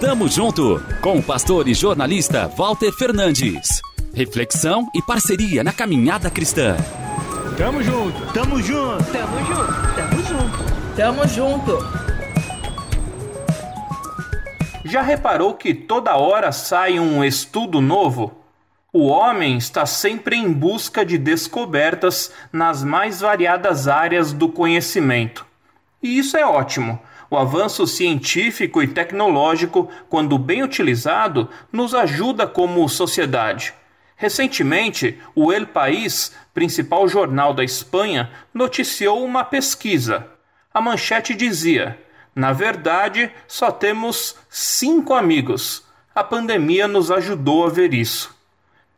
Tamo junto com o pastor e jornalista Walter Fernandes. Reflexão e parceria na caminhada cristã. Tamo junto, tamo junto, tamo junto, tamo junto, tamo junto. Já reparou que toda hora sai um estudo novo? O homem está sempre em busca de descobertas nas mais variadas áreas do conhecimento. E isso é ótimo. O avanço científico e tecnológico, quando bem utilizado, nos ajuda como sociedade. Recentemente, o El País, principal jornal da Espanha, noticiou uma pesquisa. A manchete dizia: Na verdade, só temos cinco amigos. A pandemia nos ajudou a ver isso.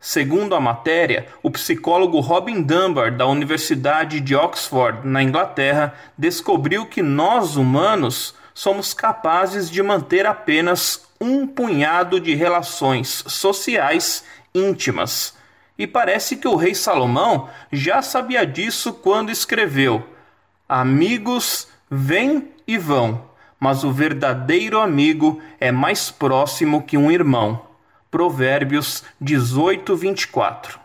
Segundo a matéria, o psicólogo Robin Dunbar, da Universidade de Oxford, na Inglaterra, descobriu que nós humanos somos capazes de manter apenas um punhado de relações sociais íntimas. E parece que o rei Salomão já sabia disso quando escreveu: Amigos vêm e vão, mas o verdadeiro amigo é mais próximo que um irmão. Provérbios 18, 24.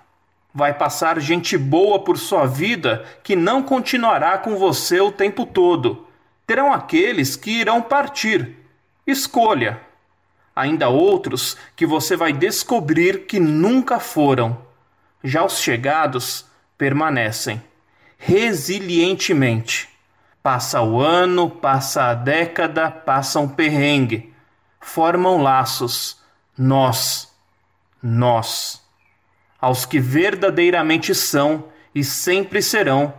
Vai passar gente boa por sua vida que não continuará com você o tempo todo. Terão aqueles que irão partir. Escolha. Ainda outros que você vai descobrir que nunca foram. Já os chegados permanecem resilientemente. Passa o ano, passa a década, passa um perrengue. Formam laços nós, nós, aos que verdadeiramente são e sempre serão,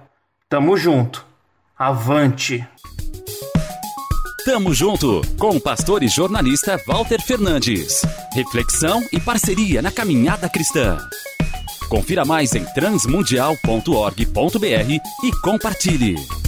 tamo junto, avante. Tamo junto com o pastor e jornalista Walter Fernandes. Reflexão e parceria na caminhada cristã. Confira mais em transmundial.org.br e compartilhe.